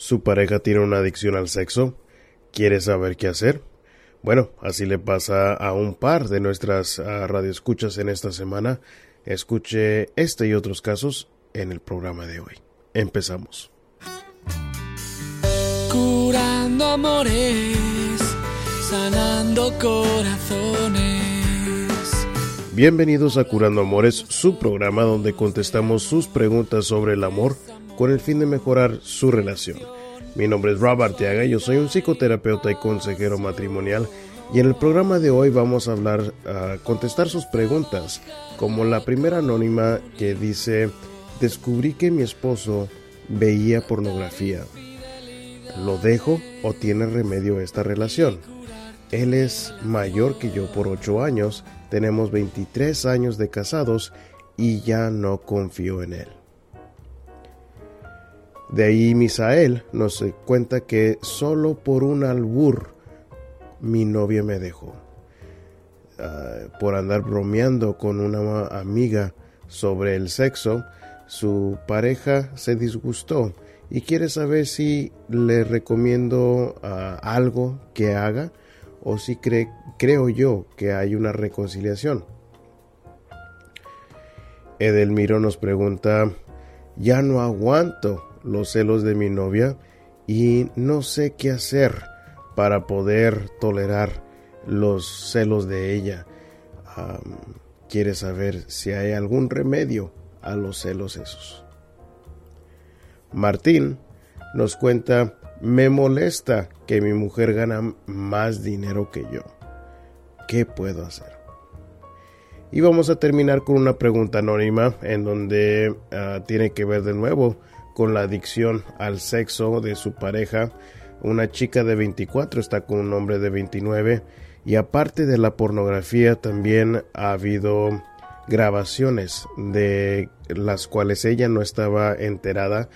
¿Su pareja tiene una adicción al sexo? ¿Quiere saber qué hacer? Bueno, así le pasa a un par de nuestras uh, radioescuchas en esta semana. Escuche este y otros casos en el programa de hoy. Empezamos. Curando amores, sanando corazones. Bienvenidos a Curando Amores, su programa donde contestamos sus preguntas sobre el amor con el fin de mejorar su relación. Mi nombre es Rob Arteaga, yo soy un psicoterapeuta y consejero matrimonial y en el programa de hoy vamos a hablar, a contestar sus preguntas, como la primera anónima que dice, descubrí que mi esposo veía pornografía. ¿Lo dejo o tiene remedio esta relación? Él es mayor que yo por 8 años, tenemos 23 años de casados y ya no confío en él. De ahí Misael nos cuenta que solo por un albur mi novia me dejó. Uh, por andar bromeando con una amiga sobre el sexo, su pareja se disgustó y quiere saber si le recomiendo uh, algo que haga o si creo yo que hay una reconciliación. Edelmiro nos pregunta, ya no aguanto los celos de mi novia y no sé qué hacer para poder tolerar los celos de ella. Quiere saber si hay algún remedio a los celos esos. Martín nos cuenta, me molesta que mi mujer gana más dinero que yo. ¿Qué puedo hacer? Y vamos a terminar con una pregunta anónima en donde uh, tiene que ver de nuevo con la adicción al sexo de su pareja. Una chica de 24 está con un hombre de 29 y aparte de la pornografía también ha habido grabaciones de las cuales ella no estaba enterada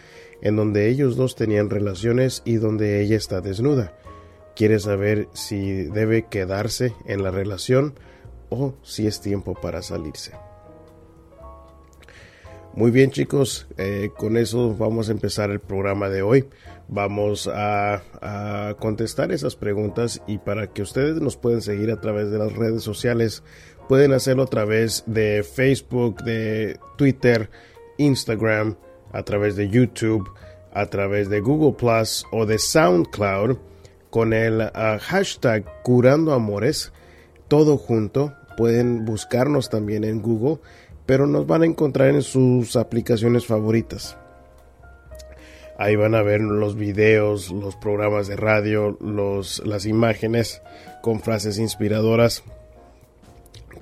en donde ellos dos tenían relaciones y donde ella está desnuda. Quiere saber si debe quedarse en la relación o si es tiempo para salirse. Muy bien chicos, eh, con eso vamos a empezar el programa de hoy. Vamos a, contestar esas preguntas y para que ustedes nos puedan seguir a través de las redes sociales, pueden hacerlo a través de Facebook, de Twitter, Instagram, a través de YouTube, a través de Google Plus o de SoundCloud con el uh, hashtag Curando Amores, todo junto. Pueden buscarnos también en Google pero nos van a encontrar en sus aplicaciones favoritas. Ahí van a ver los videos, los programas de radio, los, las imágenes con frases inspiradoras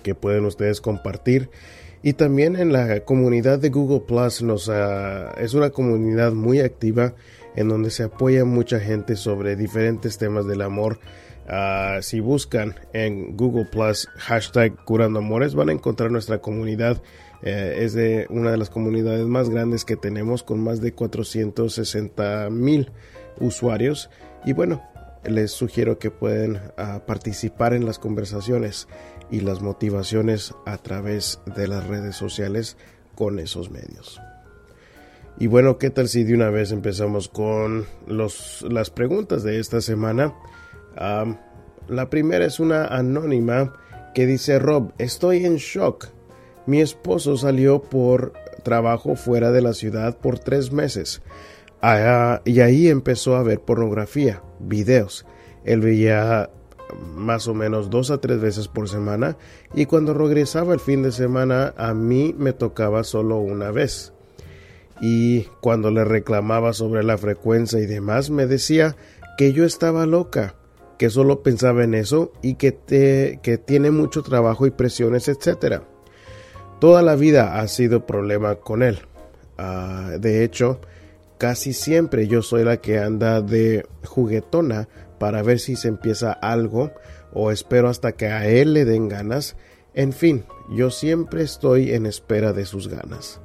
que pueden ustedes compartir. Y también en la comunidad de Google Plus nos, uh, es una comunidad muy activa en donde se apoya mucha gente sobre diferentes temas del amor. Uh, si buscan en Google Plus hashtag Curando Amores van a encontrar nuestra comunidad. Eh, es de una de las comunidades más grandes que tenemos con más de 460 mil usuarios. Y bueno, les sugiero que pueden uh, participar en las conversaciones y las motivaciones a través de las redes sociales con esos medios. Y bueno, ¿qué tal si de una vez empezamos con los, las preguntas de esta semana? La primera es una anónima que dice, Rob, estoy en shock. Mi esposo salió por trabajo fuera de la ciudad por tres meses. Y ahí empezó a ver pornografía, videos. Él veía más o menos dos a tres veces por semana y cuando regresaba el fin de semana a mí me tocaba solo una vez y cuando le reclamaba sobre la frecuencia y demás me decía que yo estaba loca, que solo pensaba en eso y que, te, que tiene mucho trabajo y presiones, etc. Toda la vida ha sido problema con él. Uh, de hecho, casi siempre yo soy la que anda de juguetona para ver si se empieza algo o espero hasta que a él le den ganas. En fin, yo siempre estoy en espera de sus ganas.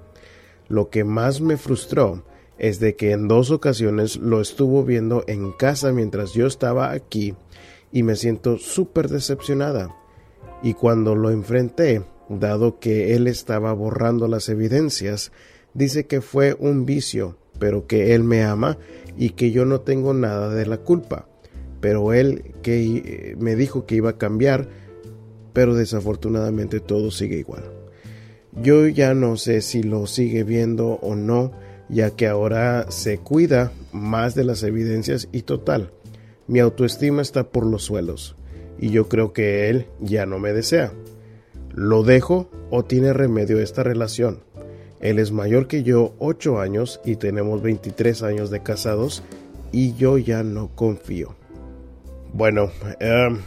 Lo que más me frustró es de que en dos ocasiones lo estuvo viendo en casa mientras yo estaba aquí y me siento súper decepcionada. Y cuando lo enfrenté, dado que él estaba borrando las evidencias, dice que fue un vicio pero que Él me ama y que yo no tengo nada de la culpa. Pero Él que eh, me dijo que iba a cambiar, pero desafortunadamente todo sigue igual. Yo ya no sé si lo sigue viendo o no, ya que ahora se cuida más de las evidencias y total, mi autoestima está por los suelos y yo creo que él ya no me desea. ¿Lo dejo o tiene remedio esta relación? Él es mayor que yo 8 años y tenemos 23 años de casados y yo ya no confío. Bueno, em,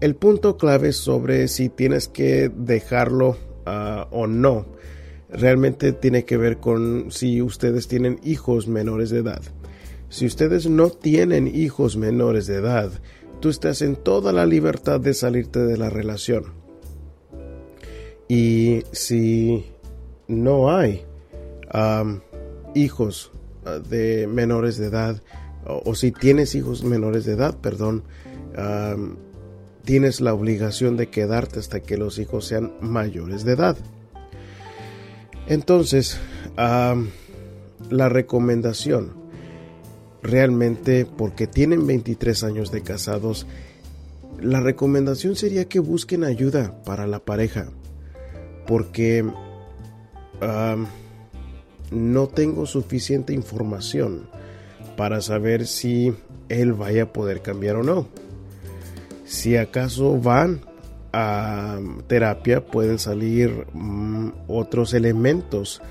el punto clave sobre si tienes que dejarlo ah, o no realmente tiene que ver con si ustedes tienen hijos menores de edad. Si ustedes no tienen hijos menores de edad, tú estás en toda la libertad de salirte de la relación. Y si no hay hijos ah, de menores de edad, o, si tienes hijos menores de edad, perdón, tienes la obligación de quedarte hasta que los hijos sean mayores de edad. Entonces, la recomendación, realmente porque tienen 23 años de casados, la recomendación sería que busquen ayuda para la pareja, porque no tengo suficiente información para saber si él vaya a poder cambiar o no. Si acaso van a terapia pueden salir mm, otros elementos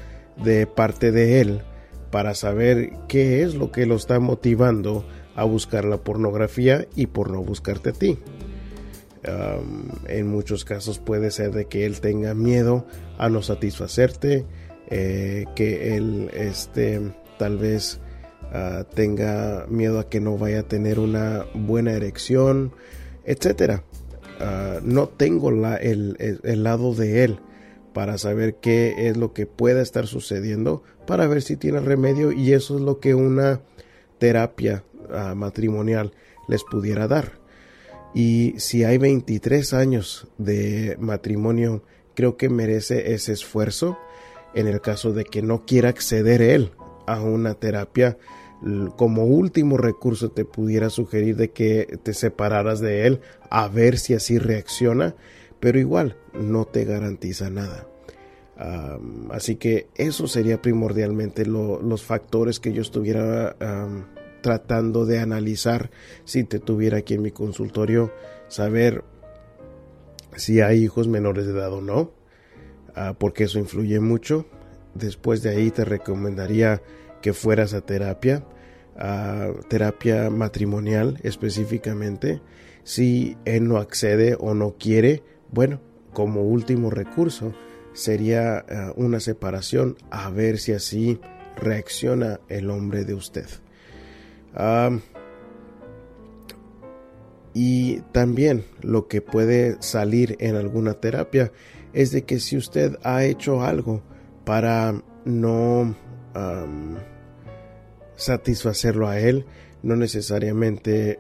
de parte de él para saber qué es lo que lo está motivando a buscar la pornografía y por no buscarte a ti. en muchos casos puede ser de que él tenga miedo a no satisfacerte, eh, que él este, tal vez ah, tenga miedo a que no vaya a tener una buena erección, etcétera. Ah, no tengo la, el, lado de él para saber qué es lo que pueda estar sucediendo, para ver si tiene remedio y eso es lo que una terapia ah, matrimonial les pudiera dar. Y si hay 23 años de matrimonio, creo que merece ese esfuerzo en el caso de que no quiera acceder él a una terapia como último recurso te pudiera sugerir de que te separaras de él a ver si así reacciona, pero igual no te garantiza nada. así que eso sería primordialmente los factores que yo estuviera tratando de analizar si te tuviera aquí en mi consultorio, saber si hay hijos menores de edad o no, ah, porque eso influye mucho. Después de ahí te recomendaría que fueras a terapia, a terapia matrimonial específicamente. Si él no accede o no quiere, bueno, como último recurso sería eh, una separación a ver si así reacciona el hombre de usted. y también lo que puede salir en alguna terapia es de que si usted ha hecho algo para no satisfacerlo a él, no necesariamente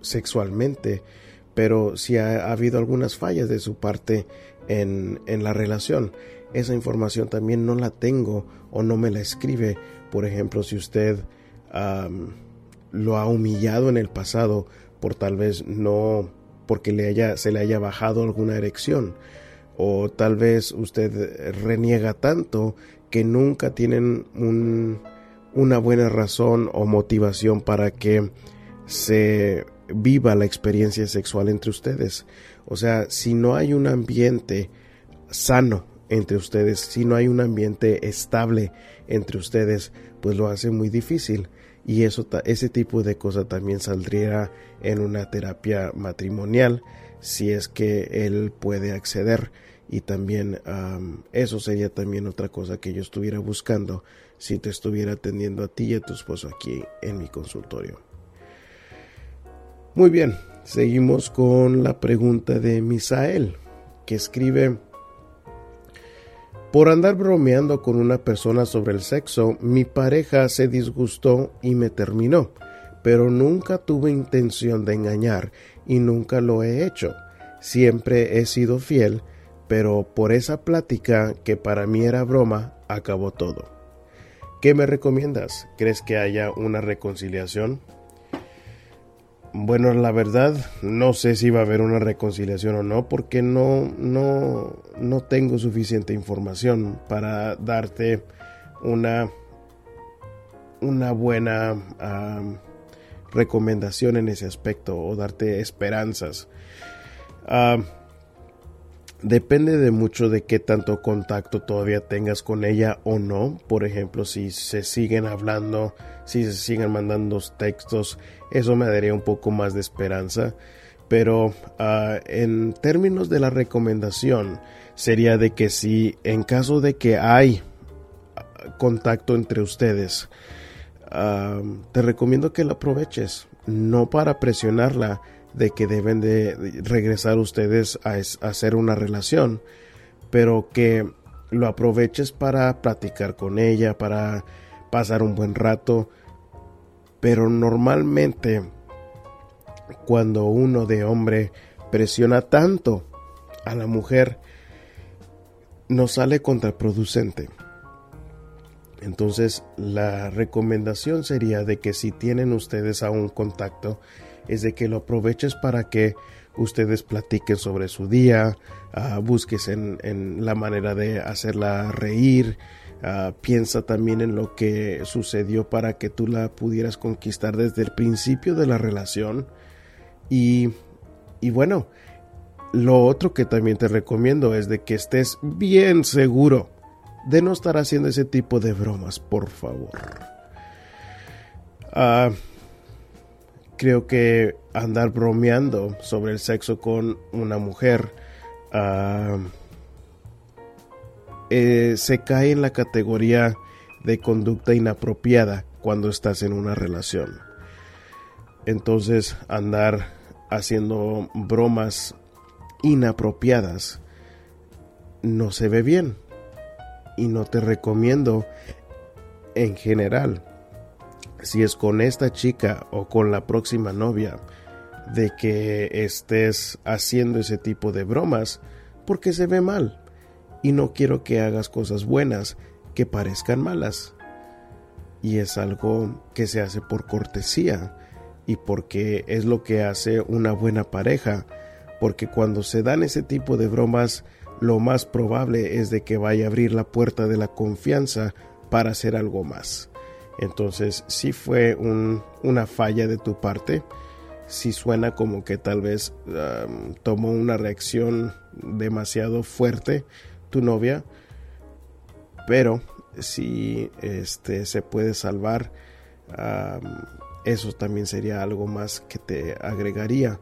sexualmente, pero si ha, habido algunas fallas de su parte en, en, la relación. Esa información también no la tengo o no me la escribe. Por ejemplo, si usted lo ha humillado en el pasado por tal vez no porque le haya, se le haya bajado alguna erección o tal vez usted reniega tanto que nunca tienen un, una buena razón o motivación para que se viva la experiencia sexual entre ustedes. O sea, si no hay un ambiente sano entre ustedes, si no hay un ambiente estable entre ustedes, pues lo hace muy difícil. Y eso, ese tipo de cosa también saldría en una terapia matrimonial si es que él puede acceder. Y también eso sería también otra cosa que yo estuviera buscando si te estuviera atendiendo a ti y a tu esposo aquí en mi consultorio. Muy bien, seguimos con la pregunta de Misael, que escribe, por andar bromeando con una persona sobre el sexo, mi pareja se disgustó y me terminó, pero nunca tuve intención de engañar y nunca lo he hecho. Siempre he sido fiel, pero por esa plática que para mí era broma, acabó todo. ¿Qué me recomiendas? ¿Crees que haya una reconciliación? Bueno, la verdad, no sé si va a haber una reconciliación o no, porque no, no, no tengo suficiente información para darte una, una buena recomendación en ese aspecto o darte esperanzas. Depende de mucho de qué tanto contacto todavía tengas con ella o no. Por ejemplo, si se siguen hablando, si se siguen mandando textos, eso me daría un poco más de esperanza. Pero ah, en términos de la recomendación, sería de que si en caso de que hay ah, contacto entre ustedes, ah, te recomiendo que lo aproveches, no para presionarla de que deben de regresar ustedes a hacer una relación, pero que lo aproveches para platicar con ella, para pasar un buen rato, pero normalmente cuando uno de hombre presiona tanto a la mujer, nos sale contraproducente. Entonces, la recomendación sería de que si tienen ustedes aún contacto, es de que lo aproveches para que ustedes platiquen sobre su día, uh, busques en, la manera de hacerla reír, Ah, piensa también en lo que sucedió para que tú la pudieras conquistar desde el principio de la relación. Y, y bueno, lo otro que también te recomiendo es de que estés bien seguro de no estar haciendo ese tipo de bromas, por favor. Ah, creo que andar bromeando sobre el sexo con una mujer uh, eh, se cae en la categoría de conducta inapropiada cuando estás en una relación. Entonces andar haciendo bromas inapropiadas no se ve bien y no te recomiendo en general si es con esta chica o con la próxima novia de que estés haciendo ese tipo de bromas porque se ve mal y no quiero que hagas cosas buenas que parezcan malas. Y es algo que se hace por cortesía y porque es lo que hace una buena pareja, porque cuando se dan ese tipo de bromas, lo más probable es de que vaya a abrir la puerta de la confianza para hacer algo más. Entonces, si fue una falla de tu parte, si suena como que tal vez tomó una reacción demasiado fuerte, tu novia, pero si este se puede salvar, eso también sería algo más que te agregaría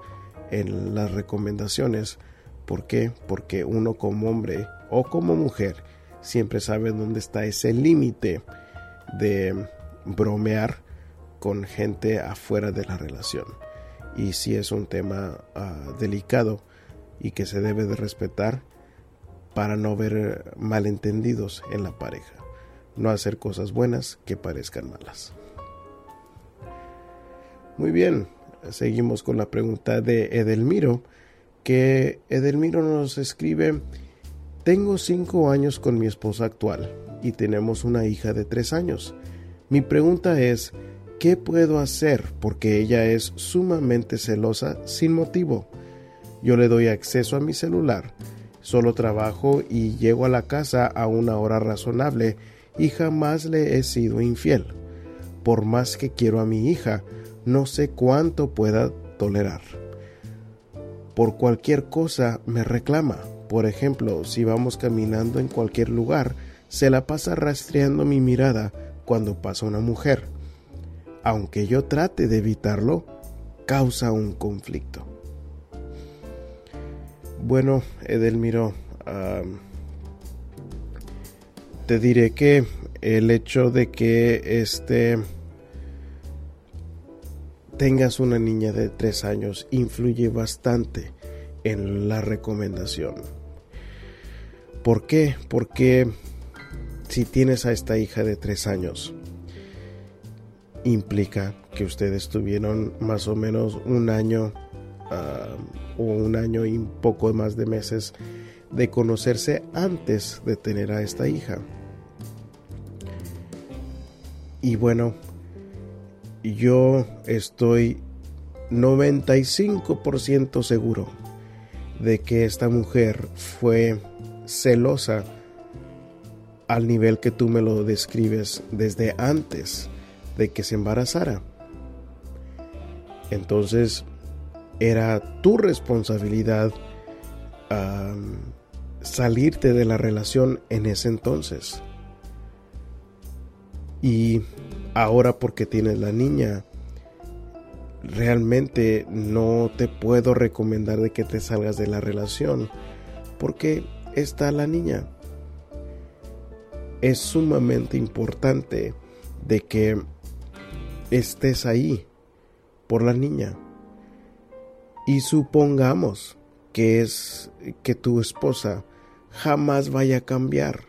en las recomendaciones. ¿Por qué? Porque uno como hombre o como mujer siempre sabe dónde está ese límite de bromear con gente afuera de la relación. Y si es un tema ah, delicado y que se debe de respetar, para no ver malentendidos en la pareja, no hacer cosas buenas que parezcan malas. Muy bien, seguimos con la pregunta de Edelmiro, que Edelmiro nos escribe, tengo cinco años con mi esposa actual y tenemos una hija de tres años. Mi pregunta es, ¿qué puedo hacer? Porque ella es sumamente celosa sin motivo. Yo le doy acceso a mi celular, Solo trabajo y llego a la casa a una hora razonable y jamás le he sido infiel. Por más que quiero a mi hija, no sé cuánto pueda tolerar. Por cualquier cosa me reclama. Por ejemplo, si vamos caminando en cualquier lugar, se la pasa rastreando mi mirada cuando pasa una mujer. Aunque yo trate de evitarlo, causa un conflicto. Bueno, Edelmiro, te diré que el hecho de que este tengas una niña de tres años influye bastante en la recomendación. ¿Por qué? Porque si tienes a esta hija de tres años, implica que ustedes tuvieron más o menos un año o un año y poco más de meses de conocerse antes de tener a esta hija. Y bueno, yo estoy 95% seguro de que esta mujer fue celosa al nivel que tú me lo describes desde antes de que se embarazara. Entonces era tu responsabilidad salirte de la relación en ese entonces. Y ahora porque tienes la niña, realmente no te puedo recomendar de que te salgas de la relación porque está la niña. Es sumamente importante de que estés ahí por la niña. Y supongamos que es que tu esposa jamás vaya a cambiar.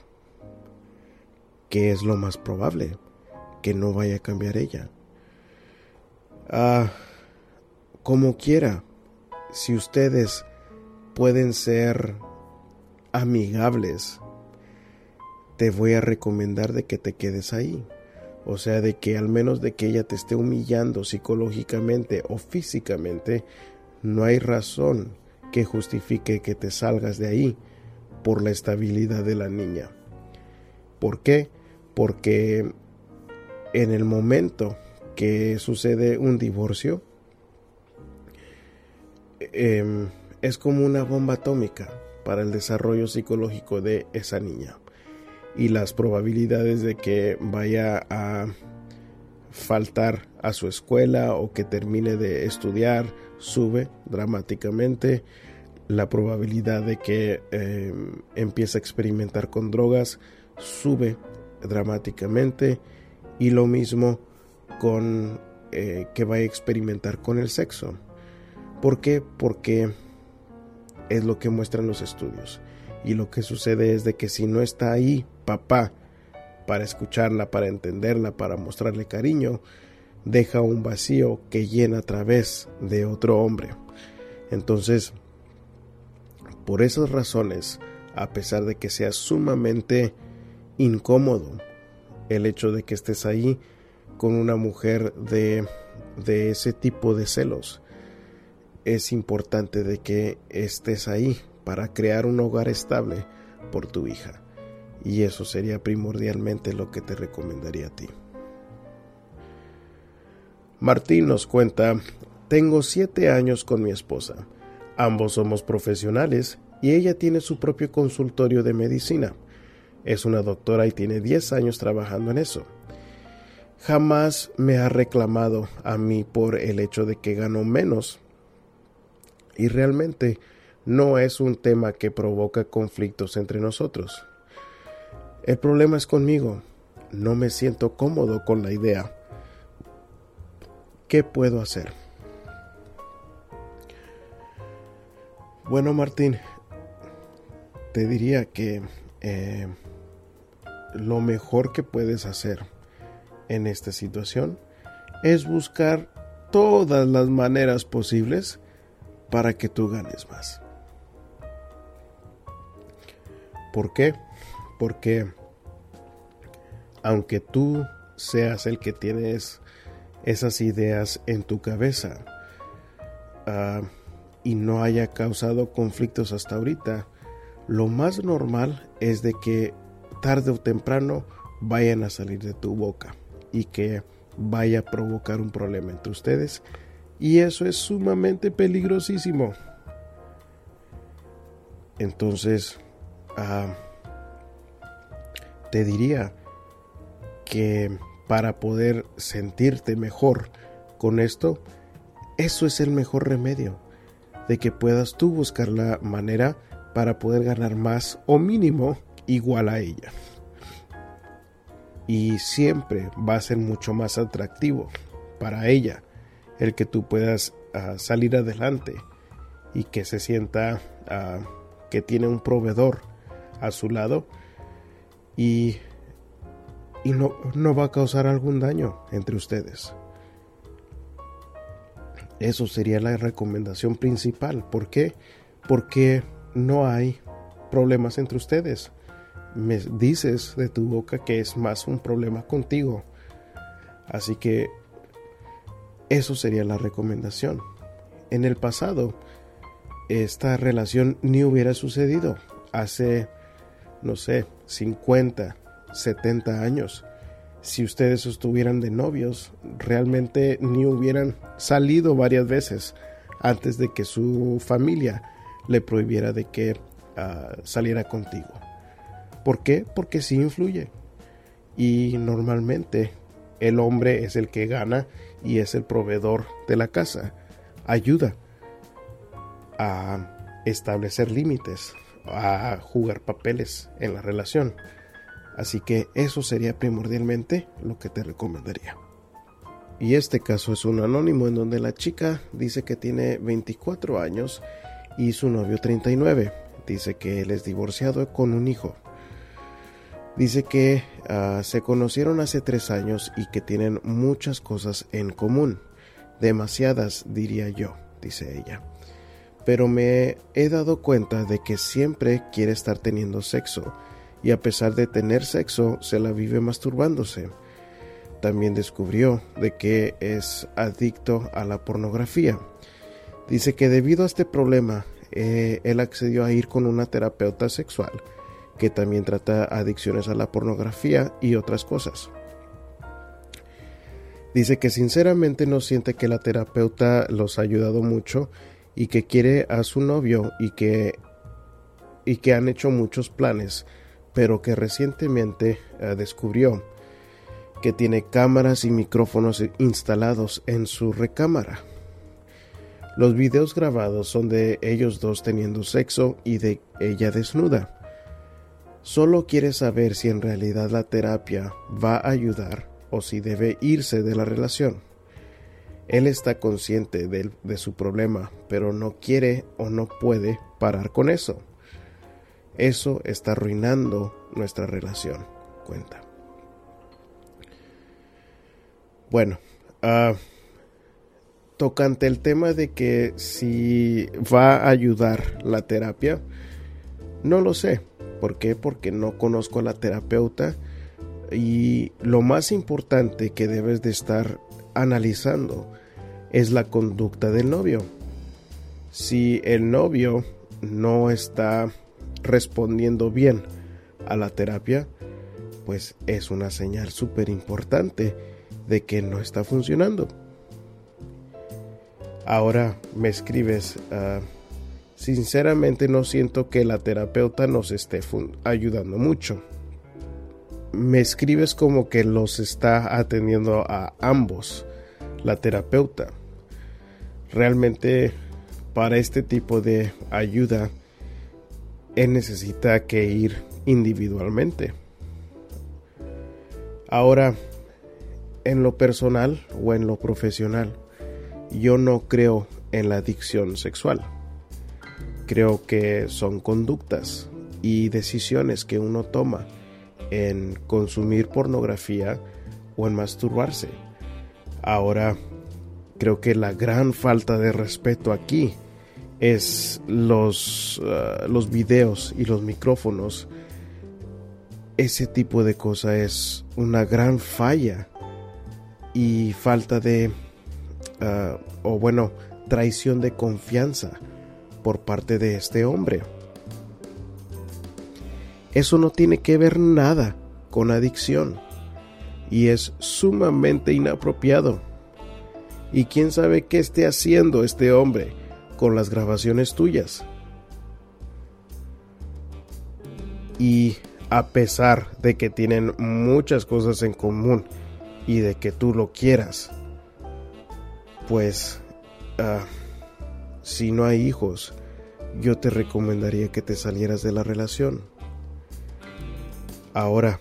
Que es lo más probable, que no vaya a cambiar ella. Ah, como quiera, si ustedes pueden ser amigables, te voy a recomendar de que te quedes ahí. O sea, de que al menos de que ella te esté humillando psicológicamente o físicamente, no hay razón que justifique que te salgas de ahí por la estabilidad de la niña. ¿Por qué? Porque en el momento que sucede un divorcio, em, es como una bomba atómica para el desarrollo psicológico de esa niña. Y las probabilidades de que vaya a faltar a su escuela o que termine de estudiar sube dramáticamente. La probabilidad de que em, empiece a experimentar con drogas sube dramáticamente. Y lo mismo con eh, que vaya a experimentar con el sexo. ¿Por qué? Porque es lo que muestran los estudios. Y lo que sucede es de que si no está ahí papá para escucharla, para entenderla, para mostrarle cariño, deja un vacío que llena a través de otro hombre. Entonces, por esas razones, a pesar de que sea sumamente incómodo el hecho de que estés ahí con una mujer de, de ese tipo de celos, es importante de que estés ahí para crear un hogar estable por tu hija. Y eso sería primordialmente lo que te recomendaría a ti. Martín nos cuenta, tengo siete años con mi esposa. Ambos somos profesionales y ella tiene su propio consultorio de medicina. Es una doctora y tiene diez años trabajando en eso. Jamás me ha reclamado a mí por el hecho de que gano menos. Y realmente no es un tema que provoca conflictos entre nosotros. El problema es conmigo. No me siento cómodo con la idea ¿Qué puedo hacer? Bueno, Martín, te diría que eh, lo mejor que puedes hacer en esta situación es buscar todas las maneras posibles para que tú ganes más. ¿Por qué? Porque aunque tú seas el que tienes esas ideas en tu cabeza ah, y no haya causado conflictos hasta ahorita, lo más normal es de que tarde o temprano vayan a salir de tu boca y que vaya a provocar un problema entre ustedes y eso es sumamente peligrosísimo. Entonces, ah, te diría que para poder sentirte mejor con esto, eso es el mejor remedio, de que puedas tú buscar la manera para poder ganar más o mínimo igual a ella. Y siempre va a ser mucho más atractivo para ella el que tú puedas ah, salir adelante y que se sienta ah, que tiene un proveedor a su lado y y no, no va a causar algún daño entre ustedes. Eso sería la recomendación principal. ¿Por qué? Porque no hay problemas entre ustedes. Me dices de tu boca que es más un problema contigo. Así que eso sería la recomendación. En el pasado, esta relación ni hubiera sucedido. Hace, no sé, 50, 70 años. Si ustedes estuvieran de novios, realmente ni hubieran salido varias veces antes de que su familia le prohibiera de que ah, saliera contigo. ¿Por qué? Porque sí influye. Y normalmente el hombre es el que gana y es el proveedor de la casa. Ayuda a establecer límites, a jugar papeles en la relación. Así que eso sería primordialmente lo que te recomendaría. Y este caso es un anónimo en donde la chica dice que tiene 24 años y su novio 39. Dice que él es divorciado con un hijo. Dice que ah, se conocieron hace tres años y que tienen muchas cosas en común. Demasiadas, diría yo, dice ella. Pero me he dado cuenta de que siempre quiere estar teniendo sexo y a pesar de tener sexo se la vive masturbándose. También descubrió de que es adicto a la pornografía. Dice que debido a este problema, eh, él accedió a ir con una terapeuta sexual que también trata adicciones a la pornografía y otras cosas. Dice que sinceramente no siente que la terapeuta los ha ayudado mucho y que quiere a su novio y que y que han hecho muchos planes, pero que recientemente eh, descubrió que tiene cámaras y micrófonos instalados en su recámara. Los videos grabados son de ellos dos teniendo sexo y de ella desnuda. Solo quiere saber si en realidad la terapia va a ayudar o si debe irse de la relación. Él está consciente de, su problema, pero no quiere o no puede parar con eso. Eso está arruinando nuestra relación, cuenta. Bueno, uh, tocante el tema de que si va a ayudar la terapia, no lo sé. ¿Por qué? Porque no conozco a la terapeuta y lo más importante que debes de estar analizando es la conducta del novio. Si el novio no está respondiendo bien a la terapia, pues es una señal súper importante de que no está funcionando. Ahora me escribes, uh, Sinceramente no siento que la terapeuta nos esté ayudando mucho. Me escribes como que los está atendiendo a ambos, la terapeuta. Realmente para este tipo de ayuda él necesita que ir individualmente. Ahora, en lo personal o en lo profesional, yo no creo en la adicción sexual creo que son conductas y decisiones que uno toma en consumir pornografía o en masturbarse. Ahora, creo que la gran falta de respeto aquí es los, uh, los videos y los micrófonos. Ese tipo de cosa es una gran falla y falta de, uh, o bueno, traición de confianza por parte de este hombre. Eso no tiene que ver nada con adicción y es sumamente inapropiado. ¿Y quién sabe qué esté haciendo este hombre con las grabaciones tuyas? Y a pesar de que tienen muchas cosas en común y de que tú lo quieras, pues uh, si no hay hijos, yo te recomendaría que te salieras de la relación. Ahora,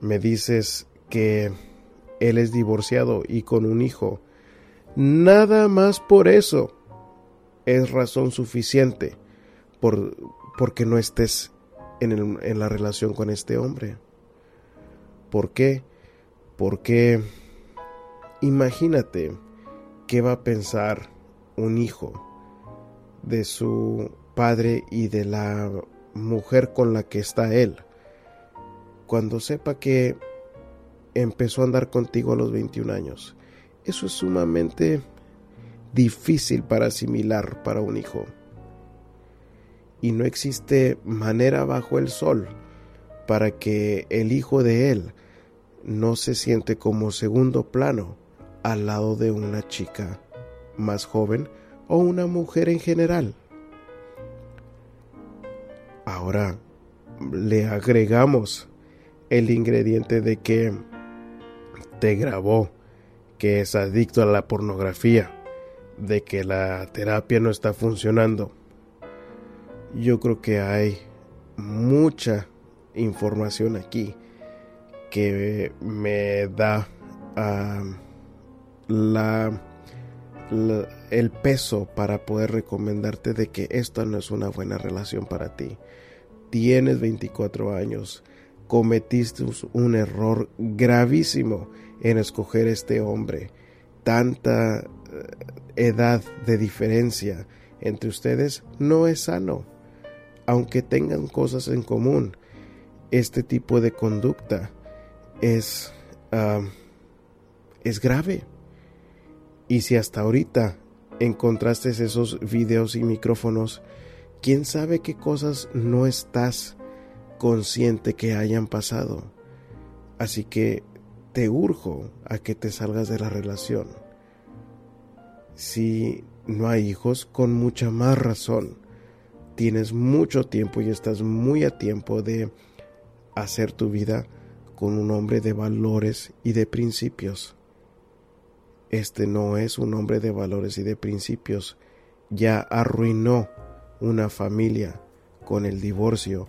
me dices que él es divorciado y con un hijo. Nada más por eso es razón suficiente por porque no estés en, en la relación con este hombre. ¿Por qué? Porque imagínate qué va a pensar un hijo de su padre y de la mujer con la que está él. Cuando sepa que empezó a andar contigo a los 21 años. Eso es sumamente difícil para asimilar para un hijo. Y no existe manera bajo el sol para que el hijo de él no se siente como segundo plano al lado de una chica más joven o una mujer en general. Ahora le agregamos el ingrediente de que te grabó, que es adicto a la pornografía, de que la terapia no está funcionando. Yo creo que hay mucha información aquí que me da el peso para poder recomendarte de que esta no es una buena relación para ti. Tienes 24 años, cometiste un error gravísimo en escoger este hombre. Tanta eh, edad de diferencia entre ustedes no es sano. Aunque tengan cosas en común, este tipo de conducta es, es grave. Y si hasta ahorita encontraste esos videos y micrófonos, quién sabe qué cosas no estás consciente que hayan pasado. Así que te urjo a que te salgas de la relación. Si no hay hijos, con mucha más razón. Tienes mucho tiempo y estás muy a tiempo de hacer tu vida con un hombre de valores y de principios. Este no es un hombre de valores y de principios. Ya arruinó una familia con el divorcio,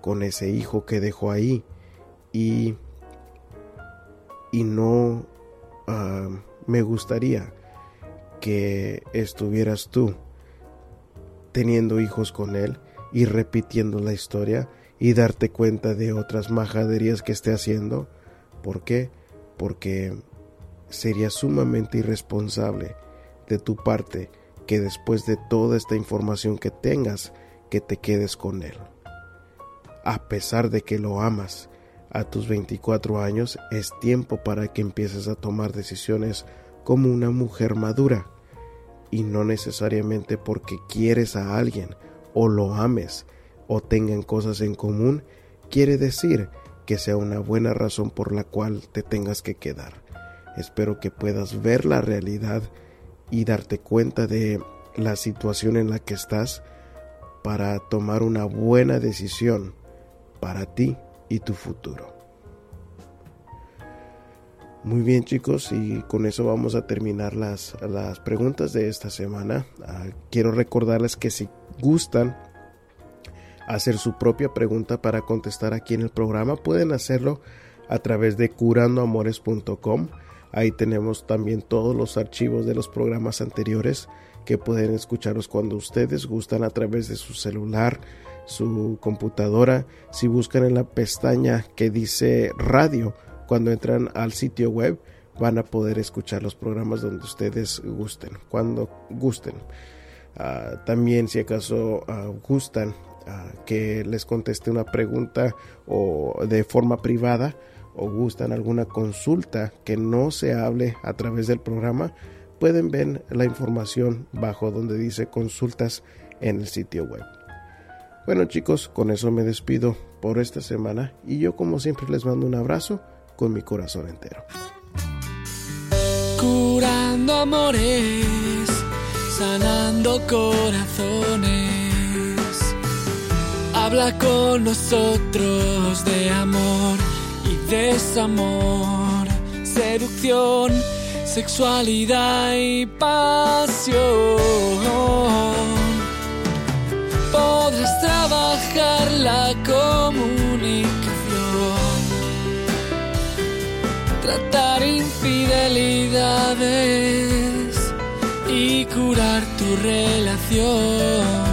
con ese hijo que dejó ahí y, y no ah, me gustaría que estuvieras tú teniendo hijos con él y repitiendo la historia y darte cuenta de otras majaderías que esté haciendo. ¿Por qué? Porque sería sumamente irresponsable de tu parte que después de toda esta información que tengas, que te quedes con él. A pesar de que lo amas, a tus 24 años es tiempo para que empieces a tomar decisiones como una mujer madura y no necesariamente porque quieres a alguien o lo ames o tengan cosas en común, quiere decir que sea una buena razón por la cual te tengas que quedar. Espero que puedas ver la realidad y darte cuenta de la situación en la que estás para tomar una buena decisión para ti y tu futuro. Muy bien chicos, y con eso vamos a terminar las, las preguntas de esta semana. Ah, quiero recordarles que si gustan hacer su propia pregunta para contestar aquí en el programa, pueden hacerlo a través de curandoamores.com Ahí tenemos también todos los archivos de los programas anteriores que pueden escucharlos cuando ustedes gustan a través de su celular, su computadora. Si buscan en la pestaña que dice radio, cuando entran al sitio web, van a poder escuchar los programas donde ustedes gusten, cuando gusten. Ah, también si acaso ah, gustan ah, que les conteste una pregunta o de forma privada, o gustan alguna consulta que no se hable a través del programa, pueden ver la información bajo donde dice consultas en el sitio web. Bueno chicos, con eso me despido por esta semana y yo como siempre les mando un abrazo con mi corazón entero. Curando amores, sanando corazones. Habla con nosotros de amor desamor, seducción, sexualidad y pasión. La comunicación, tratar infidelidades y curar tu relación.